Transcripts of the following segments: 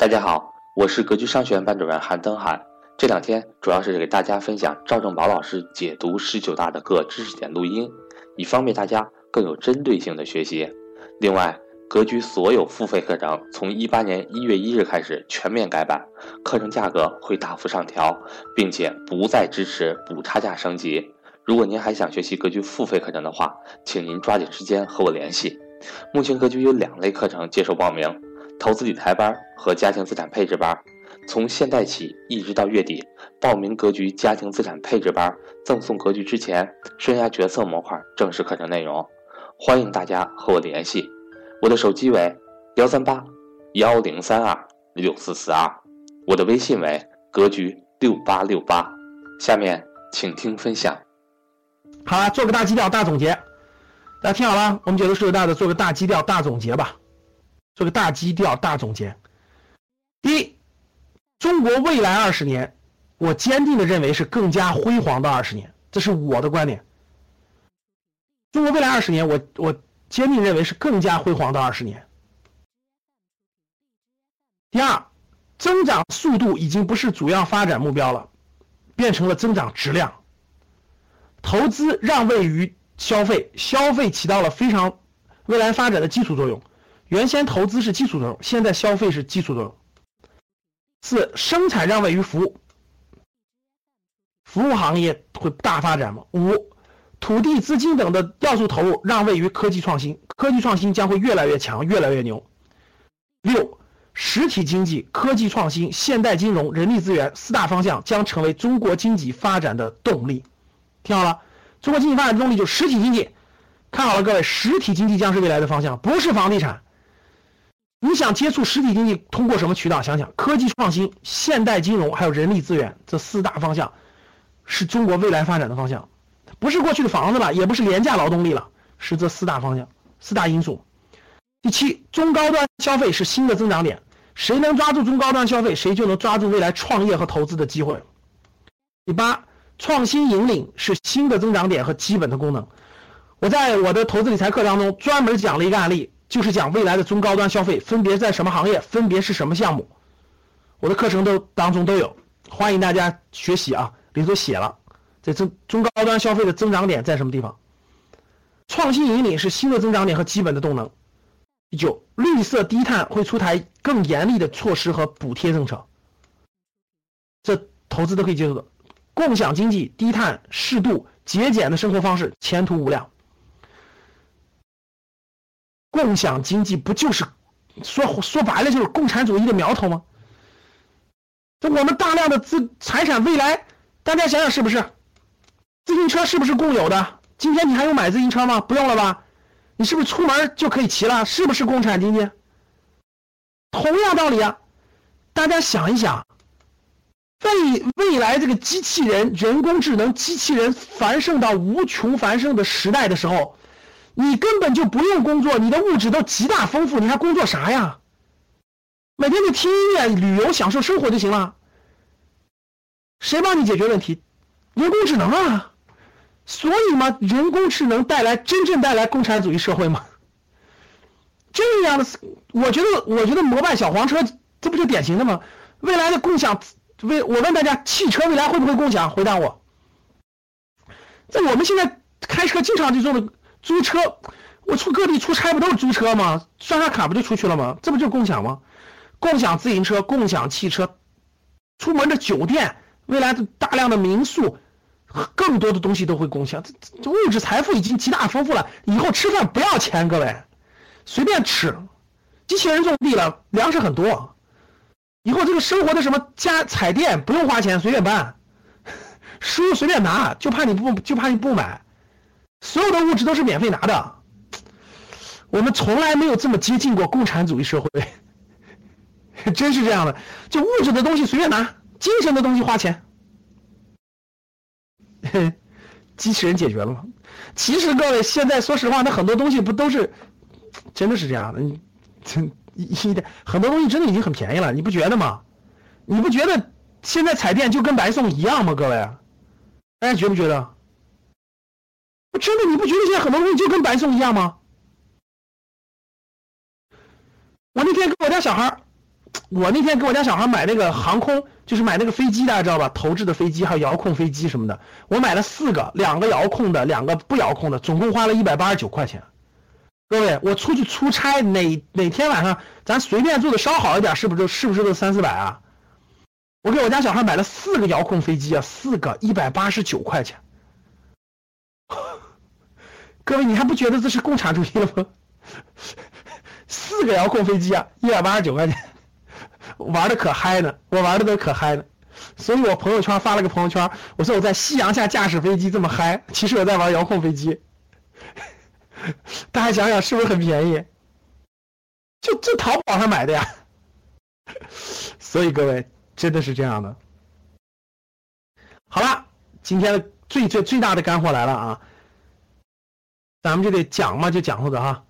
大家好，我是格局商学院班主任韩登海。这两天主要是给大家分享赵正宝老师解读十九大的各知识点录音，以方便大家更有针对性的学习。另外，格局所有付费课程从一八年一月一日开始全面改版，课程价格会大幅上调，并且不再支持补差价升级。如果您还想学习格局付费课程的话，请您抓紧时间和我联系。目前格局有两类课程接受报名。投资理财班和家庭资产配置班，从现在起一直到月底，报名格局家庭资产配置班，赠送格局之前生涯决策模块正式课程内容，欢迎大家和我联系，我的手机为幺三八幺零三二六四四二，我的微信为格局六八六八，下面请听分享。好了，做个大基调、大总结，大家听好了，我们解读十九大的做个大基调、大总结吧。做个大基调、大总结。第一，中国未来二十年，我坚定的认为是更加辉煌的二十年，这是我的观点。中国未来二十年，我我坚定认为是更加辉煌的二十年。第二，增长速度已经不是主要发展目标了，变成了增长质量。投资让位于消费，消费起到了非常未来发展的基础作用。原先投资是基础作用，现在消费是基础作用。四、生产让位于服务，服务行业会大发展吗？五、土地、资金等的要素投入让位于科技创新，科技创新将会越来越强，越来越牛。六、实体经济、科技创新、现代金融、人力资源四大方向将成为中国经济发展的动力。听好了，中国经济发展动力就是实体经济。看好了，各位，实体经济将是未来的方向，不是房地产。你想接触实体经济，通过什么渠道？想想科技创新、现代金融，还有人力资源这四大方向，是中国未来发展的方向，不是过去的房子了，也不是廉价劳动力了，是这四大方向、四大因素。第七，中高端消费是新的增长点，谁能抓住中高端消费，谁就能抓住未来创业和投资的机会。第八，创新引领是新的增长点和基本的功能。我在我的投资理财课当中专门讲了一个案例。就是讲未来的中高端消费分别在什么行业，分别是什么项目，我的课程都当中都有，欢迎大家学习啊！里头写了，这中中高端消费的增长点在什么地方？创新引领是新的增长点和基本的动能。第九，绿色低碳会出台更严厉的措施和补贴政策，这投资都可以接受的。共享经济、低碳、适度、节俭的生活方式，前途无量。共享经济不就是说说白了就是共产主义的苗头吗？这我们大量的资财产未来，大家想想是不是？自行车是不是共有的？今天你还用买自行车吗？不用了吧？你是不是出门就可以骑了？是不是共产经济？同样道理啊！大家想一想，未未来这个机器人、人工智能、机器人繁盛到无穷繁盛的时代的时候。你根本就不用工作，你的物质都极大丰富，你还工作啥呀？每天就听音乐、旅游、享受生活就行了。谁帮你解决问题？人工智能啊！所以嘛，人工智能带来真正带来共产主义社会吗？这样的，我觉得，我觉得摩拜小黄车，这不就典型的吗？未来的共享，为我问大家，汽车未来会不会共享？回答我。在我们现在开车经常就做的。租车，我出各地出差不都是租车吗？刷刷卡不就出去了吗？这不就共享吗？共享自行车、共享汽车，出门的酒店，未来的大量的民宿，更多的东西都会共享。这这物质财富已经极大丰富了，以后吃饭不要钱，各位，随便吃。机器人种地了，粮食很多。以后这个生活的什么家彩电不用花钱，随便办，书随便拿，就怕你不就怕你不买。所有的物质都是免费拿的，我们从来没有这么接近过共产主义社会，真是这样的。就物质的东西随便拿，精神的东西花钱。嘿 机器人解决了吗？其实各位，现在说实话，那很多东西不都是，真的是这样的。你真一点很多东西真的已经很便宜了，你不觉得吗？你不觉得现在彩电就跟白送一样吗？各位，大家觉不觉得？真的，你不觉得现在很多东西就跟白送一样吗？我那天跟我家小孩我那天给我家小孩买那个航空，就是买那个飞机，大家知道吧？投掷的飞机还有遥控飞机什么的，我买了四个，两个遥控的，两个不遥控的，总共花了一百八十九块钱。各位，我出去出差，哪哪天晚上咱随便做的稍好一点，是不是是不是都三四百啊？我给我家小孩买了四个遥控飞机啊，四个一百八十九块钱。各位，你还不觉得这是共产主义了吗？四个遥控飞机啊，一百八十九块钱，玩的可嗨呢，我玩的都可嗨呢。所以我朋友圈发了个朋友圈，我说我在夕阳下驾驶飞机这么嗨，其实我在玩遥控飞机。大家想想是不是很便宜？就就淘宝上买的呀。所以各位真的是这样的。好了，今天的最最最大的干货来了啊！咱们就得讲嘛，就讲或者哈，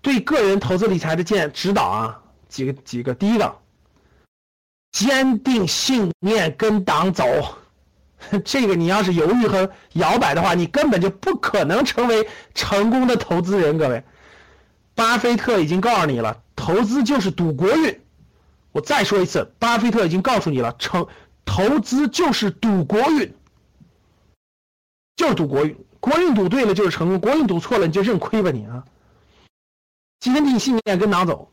对个人投资理财的建指导啊，几个几个，第一个，坚定信念跟党走，这个你要是犹豫和摇摆的话，你根本就不可能成为成功的投资人。各位，巴菲特已经告诉你了，投资就是赌国运。我再说一次，巴菲特已经告诉你了，成投资就是赌国运，就是赌国运。国运赌对了就是成功，国运赌错了你就认亏吧你啊！坚定信念跟党走，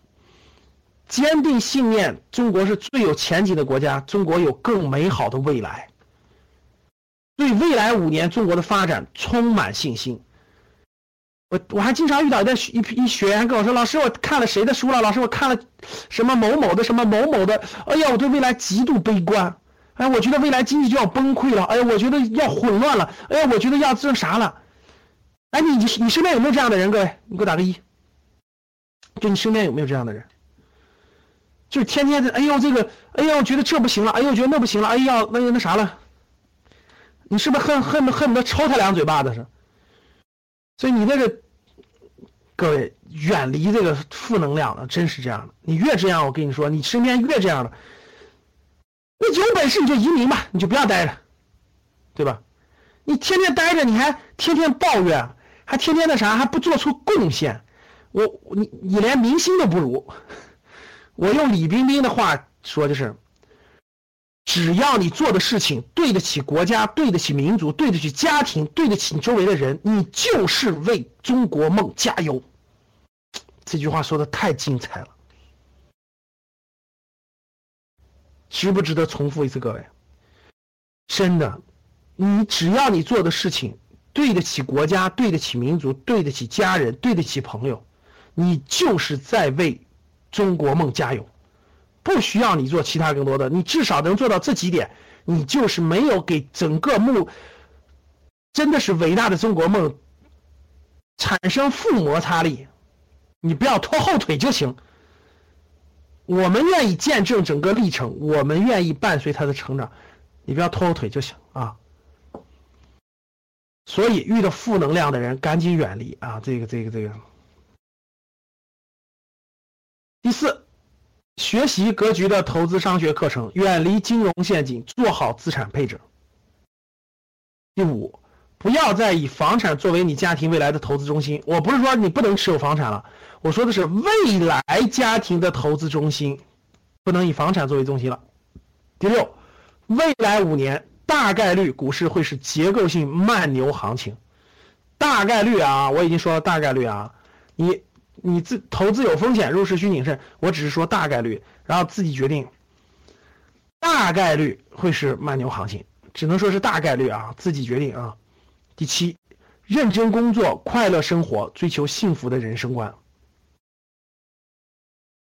坚定信念，中国是最有前景的国家，中国有更美好的未来。对未来五年中国的发展充满信心。我我还经常遇到一一一学员跟我说：“老师，我看了谁的书了？老师，我看了什么某某的什么某某的。哎呀，我对未来极度悲观。”哎，我觉得未来经济就要崩溃了。哎，我觉得要混乱了。哎，我觉得要这啥了？哎，你你你身边有没有这样的人？各位，你给我打个一。就你身边有没有这样的人？就天天的，哎呦这个，哎呦，我觉得这不行了，哎呦，我觉得那不行了，哎呀，那那啥了？你是不是恨恨不恨不得抽他两嘴巴子是？所以你那个，各位远离这个负能量了，真是这样的。你越这样，我跟你说，你身边越这样的。你有本事你就移民吧，你就不要待着，对吧？你天天待着，你还天天抱怨，还天天那啥，还不做出贡献，我你你连明星都不如。我用李冰冰的话说就是：只要你做的事情对得起国家，对得起民族，对得起家庭，对得起你周围的人，你就是为中国梦加油。这句话说的太精彩了。值不值得重复一次，各位？真的，你只要你做的事情对得起国家，对得起民族，对得起家人，对得起朋友，你就是在为中国梦加油。不需要你做其他更多的，你至少能做到这几点，你就是没有给整个目，真的是伟大的中国梦产生负摩擦力。你不要拖后腿就行。我们愿意见证整个历程，我们愿意伴随他的成长，你不要拖后腿就行啊。所以遇到负能量的人，赶紧远离啊！这个、这个、这个。第四，学习格局的投资商学课程，远离金融陷阱，做好资产配置。第五。不要再以房产作为你家庭未来的投资中心。我不是说你不能持有房产了，我说的是未来家庭的投资中心，不能以房产作为中心了。第六，未来五年大概率股市会是结构性慢牛行情，大概率啊，我已经说了大概率啊，你你自投资有风险，入市需谨慎。我只是说大概率，然后自己决定。大概率会是慢牛行情，只能说是大概率啊，自己决定啊。第七，认真工作，快乐生活，追求幸福的人生观。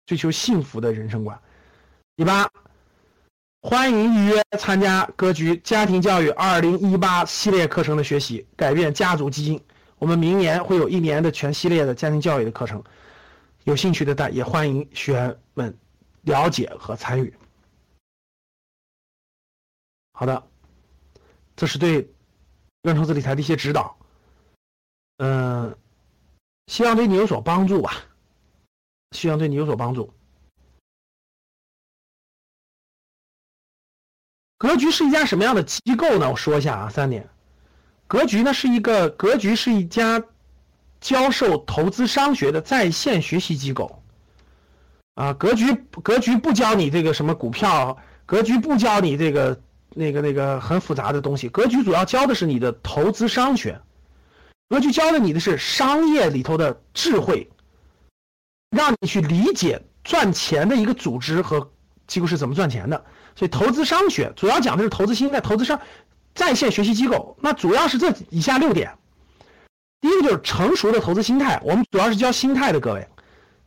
追求幸福的人生观。第八，欢迎预约参加格局家庭教育二零一八系列课程的学习，改变家族基因。我们明年会有一年的全系列的家庭教育的课程，有兴趣的大也欢迎学员们了解和参与。好的，这是对。个人投资理财的一些指导，嗯，希望对你有所帮助吧。希望对你有所帮助。格局是一家什么样的机构呢？我说一下啊，三点。格局呢是一个格局是一家教授投资商学的在线学习机构。啊，格局格局不教你这个什么股票，格局不教你这个那个那个很复杂的东西，格局主要教的是你的投资商学，格局教的你的是商业里头的智慧，让你去理解赚钱的一个组织和机构是怎么赚钱的。所以投资商学主要讲的是投资心态，投资商在线学习机构，那主要是这以下六点。第一个就是成熟的投资心态，我们主要是教心态的，各位，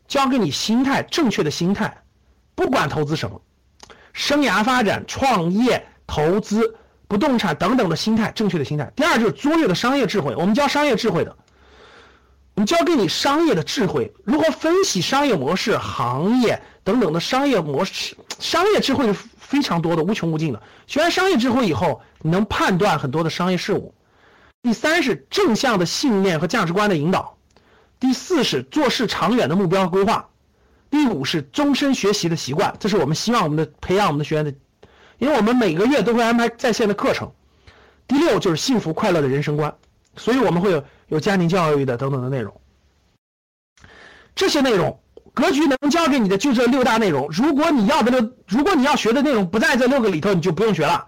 教给你心态正确的心态，不管投资什么，生涯发展、创业、投资、不动产等等的心态，正确的心态。第二就是卓越的商业智慧，我们教商业智慧的，我们教给你商业的智慧，如何分析商业模式、行业等等的商业模式，商业智慧是非常多的，无穷无尽的。学完商业智慧以后，你能判断很多的商业事物。第三是正向的信念和价值观的引导，第四是做事长远的目标和规划，第五是终身学习的习惯，这是我们希望我们的培养我们的学员的，因为我们每个月都会安排在线的课程。第六就是幸福快乐的人生观，所以我们会有有家庭教育的等等的内容。这些内容格局能教给你的就这六大内容，如果你要的六，如果你要学的内容不在这六个里头，你就不用学了。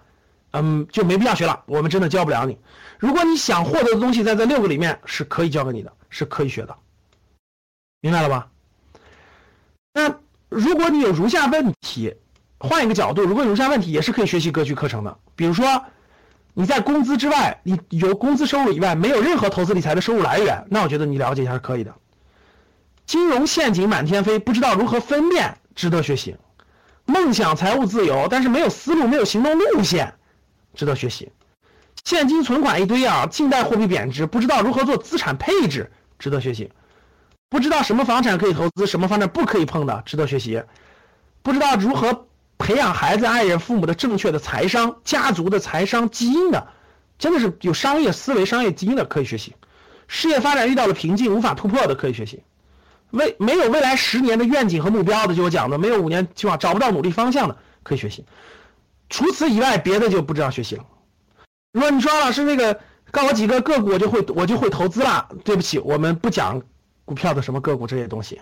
嗯，就没必要学了，我们真的教不了你。如果你想获得的东西在这六个里面，是可以教给你的，是可以学的，明白了吧？那如果你有如下问题，换一个角度，如果有如下问题，也是可以学习格局课程的。比如说，你在工资之外，你有工资收入以外，没有任何投资理财的收入来源，那我觉得你了解一下是可以的。金融陷阱满天飞，不知道如何分辨，值得学习。梦想财务自由，但是没有思路，没有行动路线。值得学习，现金存款一堆啊，近代货币贬值，不知道如何做资产配置，值得学习；不知道什么房产可以投资，什么房产不可以碰的，值得学习；不知道如何培养孩子、爱人、父母的正确的财商、家族的财商基因的，真的是有商业思维、商业基因的可以学习；事业发展遇到了瓶颈无法突破的可以学习；未没有未来十年的愿景和目标的，就我讲的没有五年计划找不到努力方向的可以学习。除此以外，别的就不知道学习了。如果你说老师那个告我几个个股，我就会我就会投资了。对不起，我们不讲股票的什么个股这些东西。